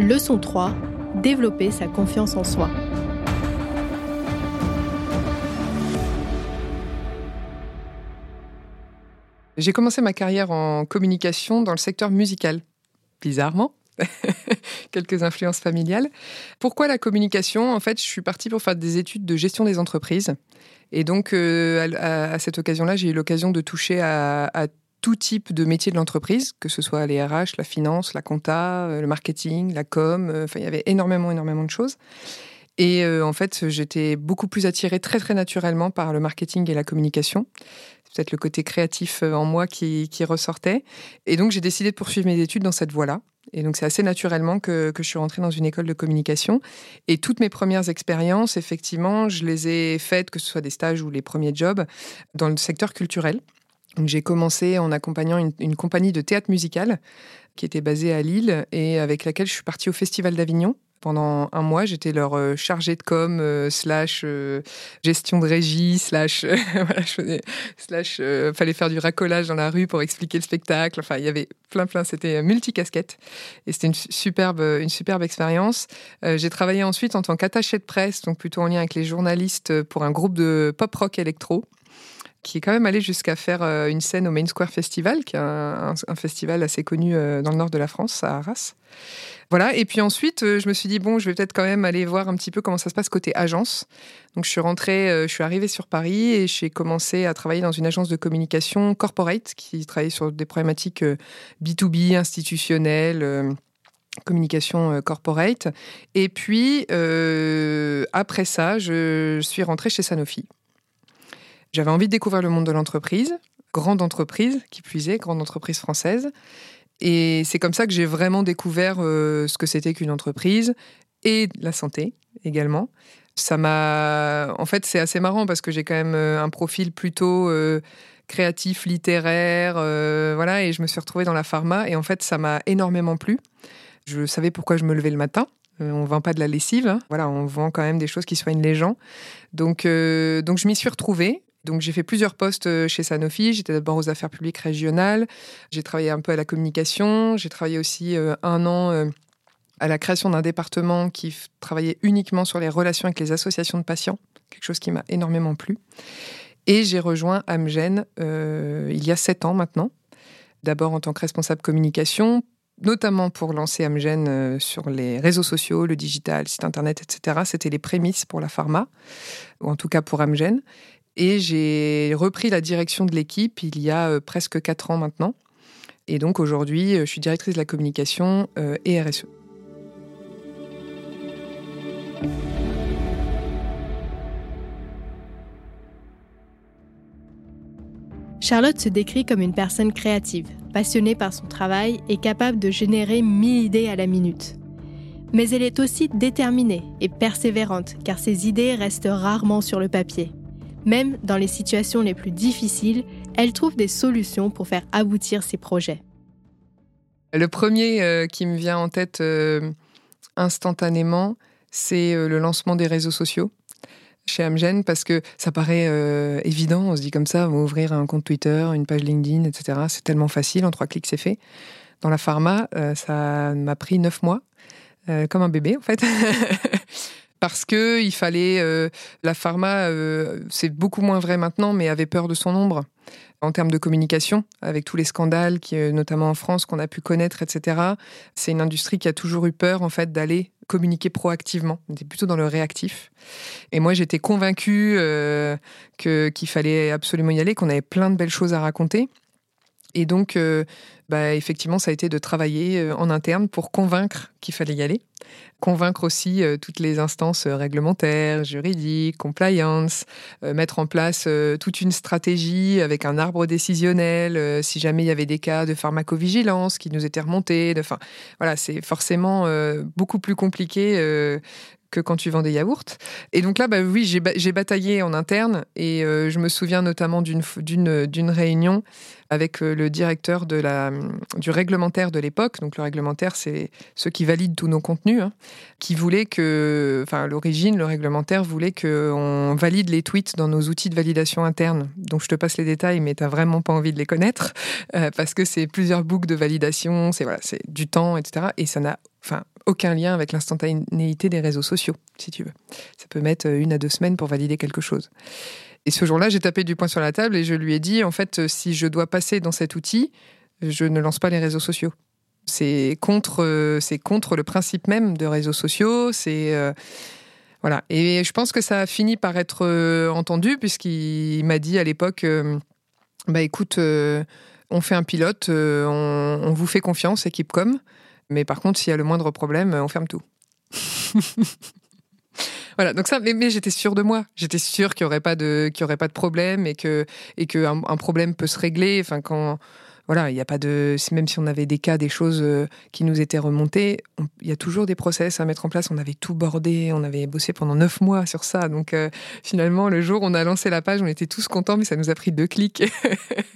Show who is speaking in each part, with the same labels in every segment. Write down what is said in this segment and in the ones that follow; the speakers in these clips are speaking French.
Speaker 1: Leçon 3. Développer sa confiance en soi.
Speaker 2: J'ai commencé ma carrière en communication dans le secteur musical, bizarrement. Quelques influences familiales. Pourquoi la communication? En fait, je suis partie pour faire des études de gestion des entreprises. Et donc, euh, à, cette occasion-là, j'ai eu l'occasion de toucher à, tout type de métier de l'entreprise, que ce soit les RH, la finance, la compta, euh, le marketing, la com. Euh, enfin, il y avait énormément, énormément de choses. Et en fait, j'étais beaucoup plus attirée très, très naturellement par le marketing et la communication peut-être le côté créatif en moi qui, qui ressortait. Et donc, j'ai décidé de poursuivre mes études dans cette voie-là. Et donc, c'est assez naturellement que, je suis rentrée dans une école de communication. Et toutes mes premières expériences, effectivement, je les ai faites, que ce soit des stages ou les premiers jobs, dans le secteur culturel. J'ai commencé en accompagnant une, compagnie de théâtre musical qui était basée à Lille et avec laquelle je suis partie au Festival d'Avignon pendant un mois, j'étais leur euh, chargée de com, euh, euh, gestion de régie, slash, fallait faire du racolage dans la rue pour expliquer le spectacle. Enfin, il y avait plein, plein. C'était multicasquette. Et c'était une superbe, une superbe expérience. j'ai travaillé ensuite en tant qu'attachée de presse, donc plutôt en lien avec les journalistes pour un groupe de pop rock électro qui est quand même allé jusqu'à faire une scène au Main Square Festival, qui est un, festival assez connu dans le nord de la France, à Arras. Voilà. Et puis ensuite, euh, je me suis dit, bon, je vais peut-être quand même aller voir un petit peu comment ça se passe côté agence. Donc, je suis rentrée, euh, je suis arrivée sur Paris et j'ai commencé à travailler dans une agence de communication corporate qui travaillait sur des problématiques B2B, euh, institutionnelles communication corporate. Et puis, après ça, je suis rentrée chez Sanofi. J'avais envie de découvrir le monde de l'entreprise, grande entreprise, qui plus est, grande entreprise française. Et c'est comme ça que j'ai vraiment découvert euh, ce que c'était qu'une entreprise et la santé également. Ça m'a. En fait, c'est assez marrant parce que j'ai quand même euh, un profil plutôt euh, créatif, littéraire, voilà, et je me suis retrouvée dans la pharma et en fait, ça m'a énormément plu. Je savais pourquoi je me levais le matin. On vend pas de la lessive, hein. voilà, on vend quand même des choses qui soignent les gens. Donc, donc je m'y suis retrouvée. Donc j'ai fait plusieurs postes euh, chez Sanofi. J'étais d'abord aux affaires publiques régionales. J'ai travaillé un peu à la communication. J'ai travaillé aussi euh, un an euh, à la création d'un département qui travaillait uniquement sur les relations avec les associations de patients, quelque chose qui m'a énormément plu. Et j'ai rejoint Amgen il y a sept ans maintenant, d'abord en tant que responsable communication, notamment pour lancer Amgen sur les réseaux sociaux, le digital, site internet, etc. C'était les prémices pour la pharma, ou en tout cas pour Amgen. Et j'ai repris la direction de l'équipe il y a euh, presque quatre ans maintenant. Et donc aujourd'hui, euh, je suis directrice de la communication euh, et RSE.
Speaker 1: Charlotte se décrit comme une personne créative, passionnée par son travail et capable de générer mille idées à la minute. Mais elle est aussi déterminée et persévérante car ses idées restent rarement sur le papier. Même dans les situations les plus difficiles, elle trouve des solutions pour faire aboutir ses projets.
Speaker 2: Le premier euh, qui me vient en tête euh, instantanément, c'est euh, le lancement des réseaux sociaux chez Amgen parce que ça paraît évident, on se dit comme ça, on va ouvrir un compte Twitter, une page LinkedIn, etc. C'est tellement facile, en trois clics c'est fait. Dans la pharma, ça m'a pris neuf mois, comme un bébé en fait. parce que il fallait euh, la pharma, euh, c'est beaucoup moins vrai maintenant, mais avait peur de son ombre en termes de communication, avec tous les scandales, qui, euh, notamment en France, qu'on a pu connaître, etc. C'est une industrie qui a toujours eu peur, en fait, d'aller communiquer proactivement. On était plutôt dans le réactif. Et moi, j'étais convaincue que qu'il fallait absolument y aller, qu'on avait plein de belles choses à raconter. Et donc, bah, effectivement, ça a été de travailler en interne pour convaincre qu'il fallait y aller convaincre aussi euh, toutes les instances euh, réglementaires, juridiques, compliance, euh, mettre en place toute une stratégie avec un arbre décisionnel si jamais il y avait des cas de pharmacovigilance qui nous étaient remontés. Enfin, voilà, c'est forcément beaucoup plus compliqué que quand tu vends des yaourts. Et donc là, bah oui, j'ai bataillé en interne et je me souviens notamment d'une réunion avec euh, le directeur de la, du réglementaire de l'époque. Donc le réglementaire, c'est ceux qui valident tous nos contenus, hein, qui voulait que, enfin l'origine, le réglementaire voulait qu'on valide les tweets dans nos outils de validation interne. Donc je te passe les détails, mais tu n'as vraiment pas envie de les connaître, euh, parce que c'est plusieurs boucles de validation, c'est voilà, c'est du temps, etc. Et ça n'a enfin, aucun lien avec l'instantanéité des réseaux sociaux, si tu veux. Ça peut mettre une à deux semaines pour valider quelque chose. Et ce jour-là, j'ai tapé du poing sur la table et je lui ai dit, en fait, si je dois passer dans cet outil, je ne lance pas les réseaux sociaux. C'est contre, c'est contre le principe même de réseaux sociaux. C'est euh, voilà. Et je pense que ça a fini par être euh, entendu puisqu'il m'a dit à l'époque, euh, bah écoute, on fait un pilote, on, vous fait confiance, équipe com. Mais par contre, s'il y a le moindre problème, on ferme tout. Voilà, donc ça, mais, j'étais sûre de moi. J'étais sûre qu'il n'y aurait pas de, y aurait pas de problème et que, et que un, problème peut se régler. Enfin, quand, voilà, il n'y a pas de. Même si on avait des cas, des choses euh, qui nous étaient remontées, il y a toujours des process à mettre en place. On avait tout bordé, on avait bossé pendant neuf mois sur ça. Donc euh, finalement, le jour où on a lancé la page, on était tous contents, mais ça nous a pris deux clics.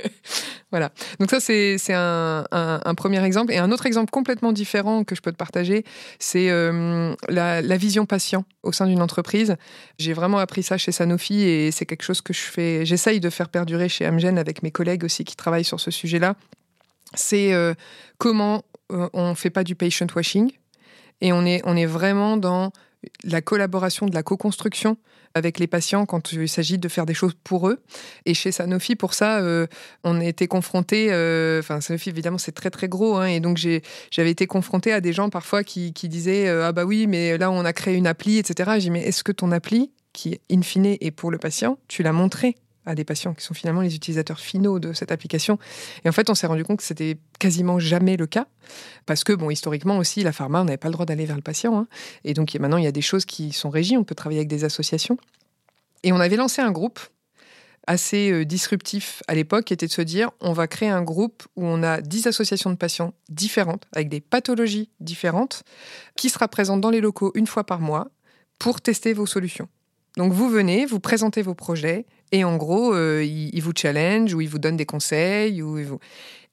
Speaker 2: voilà. Donc ça, c'est un, un, premier exemple. Et un autre exemple complètement différent que je peux te partager, c'est euh, la, la, vision patient au sein d'une entreprise. J'ai vraiment appris ça chez Sanofi et c'est quelque chose que je fais. J'essaye de faire perdurer chez Amgen avec mes collègues aussi qui travaillent sur ce sujet-là c'est euh, comment euh, on ne fait pas du patient washing et on est, on est vraiment dans la collaboration, de la co-construction avec les patients quand il s'agit de faire des choses pour eux. Et chez Sanofi, pour ça, euh, on a été confronté, enfin Sanofi évidemment c'est très très gros, hein, et donc j'avais été confronté à des gens parfois qui, qui disaient ah bah oui mais là on a créé une appli, etc. J'ai dit mais est-ce que ton appli qui in fine est pour le patient, tu l'as montré? À des patients qui sont finalement les utilisateurs finaux de cette application. Et en fait, on s'est rendu compte que c'était quasiment jamais le cas, parce que, bon, historiquement aussi, la pharma, on n'avait pas le droit d'aller vers le patient. Hein. Et donc maintenant, il y a des choses qui sont régies, on peut travailler avec des associations. Et on avait lancé un groupe assez euh, disruptif à l'époque, qui était de se dire, on va créer un groupe où on a 10 associations de patients différentes, avec des pathologies différentes, qui sera présente dans les locaux une fois par mois pour tester vos solutions. Donc vous venez, vous présentez vos projets, et en gros, euh, il, vous challenge ou il vous donne des conseils. Ou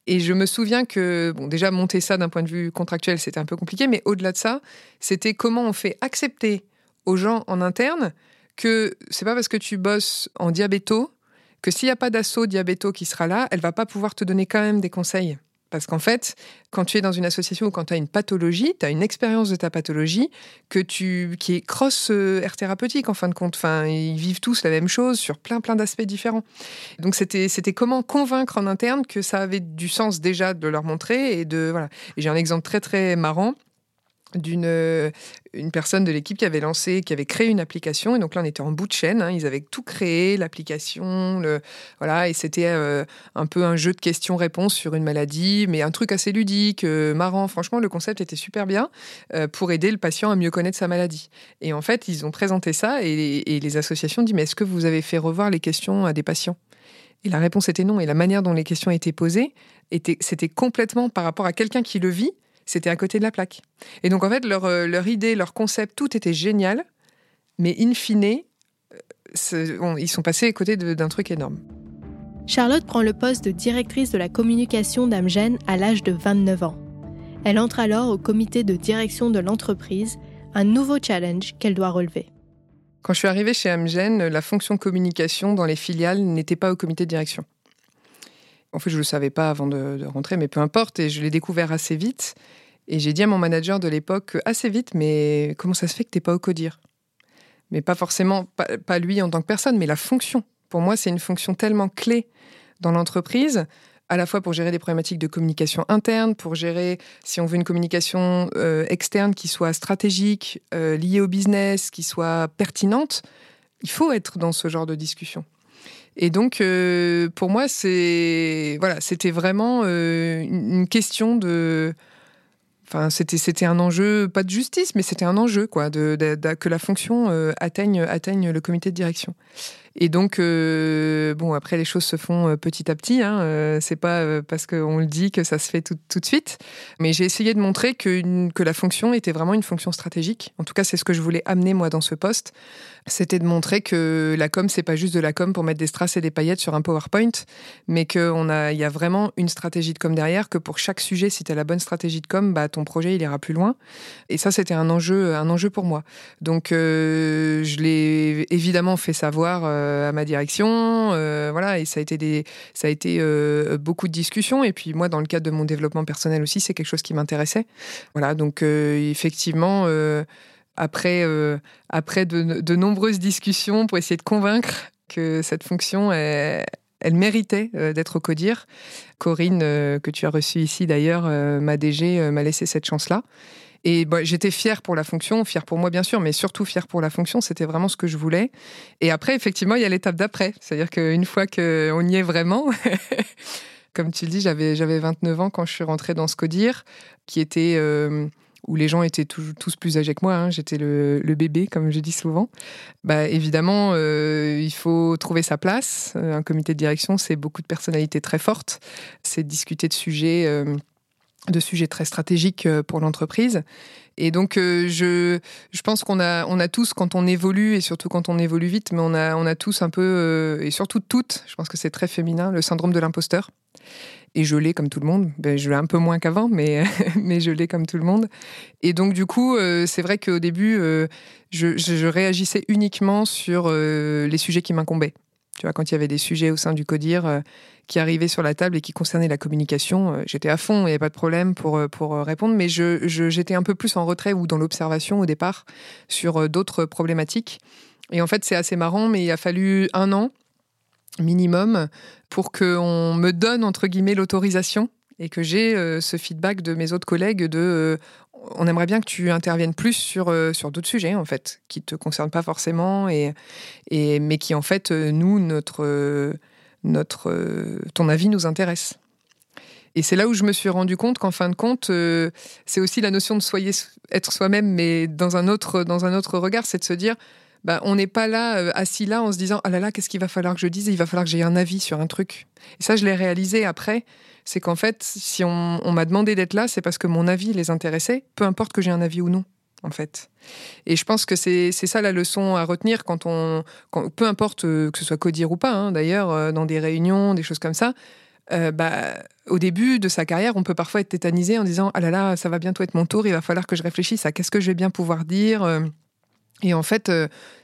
Speaker 2: Et je me souviens que, bon, déjà, monter ça d'un point de vue contractuel, c'était un peu compliqué, mais au-delà de ça, c'était comment on fait accepter aux gens en interne que c'est pas parce que tu bosses en diabéto que s'il n'y a pas d'assaut diabéto qui sera là, elle va pas pouvoir te donner quand même des conseils. Parce qu'en fait, quand tu es dans une association ou quand tu as une pathologie, tu as une expérience de ta pathologie que tu, qui est cross euh, thérapeutique en fin de compte. Enfin, ils vivent tous la même chose sur plein plein d'aspects différents. Donc c'était comment convaincre en interne que ça avait du sens déjà de leur montrer et de voilà. J'ai un exemple très très marrant d'une euh, une personne de l'équipe qui avait lancé, qui avait créé une application. Et donc là, on était en bout de chaîne. Hein. Ils avaient tout créé, l'application, le voilà, et c'était euh, un peu un jeu de questions-réponses sur une maladie, mais un truc assez ludique, euh, marrant. Franchement, le concept était super bien pour aider le patient à mieux connaître sa maladie. Et en fait, ils ont présenté ça et, les associations dit mais est-ce que vous avez fait revoir les questions à des patients? Et la réponse était non. Et la manière dont les questions étaient posées était, c'était complètement par rapport à quelqu'un qui le vit c'était à côté de la plaque. Et donc, en fait, leur, euh, leur idée, leur concept, tout était génial, mais in fine, euh, ils sont passés à côté d'un truc énorme.
Speaker 1: Charlotte prend le poste de directrice de la communication d'Amgen à l'âge de 29 ans. Elle entre alors au comité de direction de l'entreprise, un nouveau challenge qu'elle doit relever.
Speaker 2: Quand je suis arrivée chez Amgen, la fonction communication dans les filiales n'était pas au comité de direction. En fait, je ne le savais pas avant de, rentrer, mais peu importe. Et je l'ai découvert assez vite. Et j'ai dit à mon manager de l'époque, assez vite, mais comment ça se fait que tu n'es pas au CODIR? Mais pas forcément, pas, lui en tant que personne, mais la fonction. Pour moi, c'est une fonction tellement clé dans l'entreprise, à la fois pour gérer des problématiques de communication interne, pour gérer, si on veut, une communication euh, externe qui soit stratégique, euh, liée au business, qui soit pertinente. Il faut être dans ce genre de discussion. Et donc, euh, pour moi, c'est voilà, c'était vraiment euh, une question de. Enfin, c'était un enjeu pas de justice, mais c'était un enjeu quoi, que la fonction euh, atteigne atteigne le comité de direction. Et donc, bon, après les choses se font petit à petit. Hein, c'est pas parce qu'on le dit que ça se fait tout, de suite. Mais j'ai essayé de montrer que, la fonction était vraiment une fonction stratégique. En tout cas, c'est ce que je voulais amener moi dans ce poste c'était de montrer que la com, c'est pas juste de la com pour mettre des strass et des paillettes sur un PowerPoint, mais qu'il a, y a vraiment une stratégie de com derrière, que pour chaque sujet, si tu as la bonne stratégie de com, bah, ton projet, il ira plus loin. Et ça, c'était un enjeu, un enjeu pour moi. Donc, euh, je l'ai évidemment fait savoir à ma direction, voilà, et ça a été des, ça a été beaucoup de discussions. Et puis moi, dans le cadre de mon développement personnel aussi, c'est quelque chose qui m'intéressait. Voilà, donc effectivement après, après de, nombreuses discussions pour essayer de convaincre que cette fonction, elle, méritait d'être au CODIR. Corinne, que tu as reçue ici d'ailleurs, ma DG, m'a laissé cette chance-là. Et j'étais fière pour la fonction, fière pour moi bien sûr, mais surtout fière pour la fonction. C'était vraiment ce que je voulais. Et après, effectivement, il y a l'étape d'après. C'est-à-dire qu'une fois qu'on y est vraiment, comme tu le dis, j'avais, j'avais 29 ans quand je suis rentrée dans ce CODIR, qui était... Euh, où les gens étaient tous, plus âgés que moi, hein. j'étais le, bébé, comme je dis souvent, bah, évidemment, euh, il faut trouver sa place. Un comité de direction, c'est beaucoup de personnalités très fortes. C'est discuter de sujets euh, de sujets très stratégiques euh, pour l'entreprise. Et donc, euh, je, je pense qu'on a, on a tous, quand on évolue, et surtout quand on évolue vite, mais on a, on a tous un peu, euh, et surtout toutes, je pense que c'est très féminin, le syndrome de l'imposteur. Et je l'ai comme tout le monde. Ben, je l'ai un peu moins qu'avant, mais, mais je l'ai comme tout le monde. Et donc, du coup, c'est vrai qu'au début, je, je, réagissais uniquement sur les sujets qui m'incombaient. Tu vois, quand il y avait des sujets au sein du CODIR qui arrivaient sur la table et qui concernaient la communication, euh, j'étais à fond, il n'y avait pas de problème pour, euh, pour euh, répondre, mais je, j'étais un peu plus en retrait ou dans l'observation au départ sur d'autres problématiques. Et en fait, c'est assez marrant, mais il a fallu un an minimum pour qu'on me donne, entre guillemets, l'autorisation et que j'ai ce feedback de mes autres collègues de on aimerait bien que tu interviennes plus sur, sur d'autres sujets, en fait, qui te concernent pas forcément, et, et, mais qui, en fait, nous, notre notre, euh, ton avis nous intéresse. Et c'est là où je me suis rendu compte qu'en fin de compte, euh, c'est aussi la notion de soyez, être soi-même, mais dans un autre, dans un autre regard, c'est de se dire, bah, on n'est pas là, euh, assis là, en se disant, ah là là, qu'est-ce qu'il va falloir que je dise? Il va falloir que j'ai un avis sur un truc. Et ça, je l'ai réalisé après. C'est qu'en fait, si on m'a demandé d'être là, c'est parce que mon avis les intéressait, peu importe que j'ai un avis ou non en fait. Et je pense que c'est ça la leçon à retenir quand on, peu importe euh, que ce soit codir ou pas, hein, d'ailleurs, euh, dans des réunions, des choses comme ça. Bah, au début de sa carrière, on peut parfois être tétanisé en disant ah là là, ça va bientôt être mon tour, il va falloir que je réfléchisse à qu'est-ce que je vais bien pouvoir dire. Et en fait,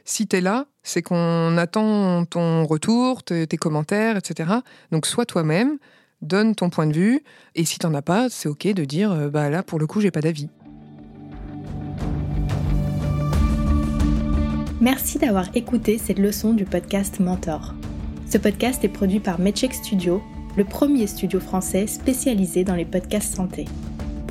Speaker 2: si tu es là, c'est qu'on attend ton retour, tes commentaires, etc. Donc sois toi-même, donne ton point de vue, et si t'en as pas, c'est ok de dire bah là pour le coup j'ai pas d'avis.
Speaker 1: Merci d'avoir écouté cette leçon du podcast Mentor. Ce podcast est produit par Medcheck Studio, le premier studio français spécialisé dans les podcasts santé.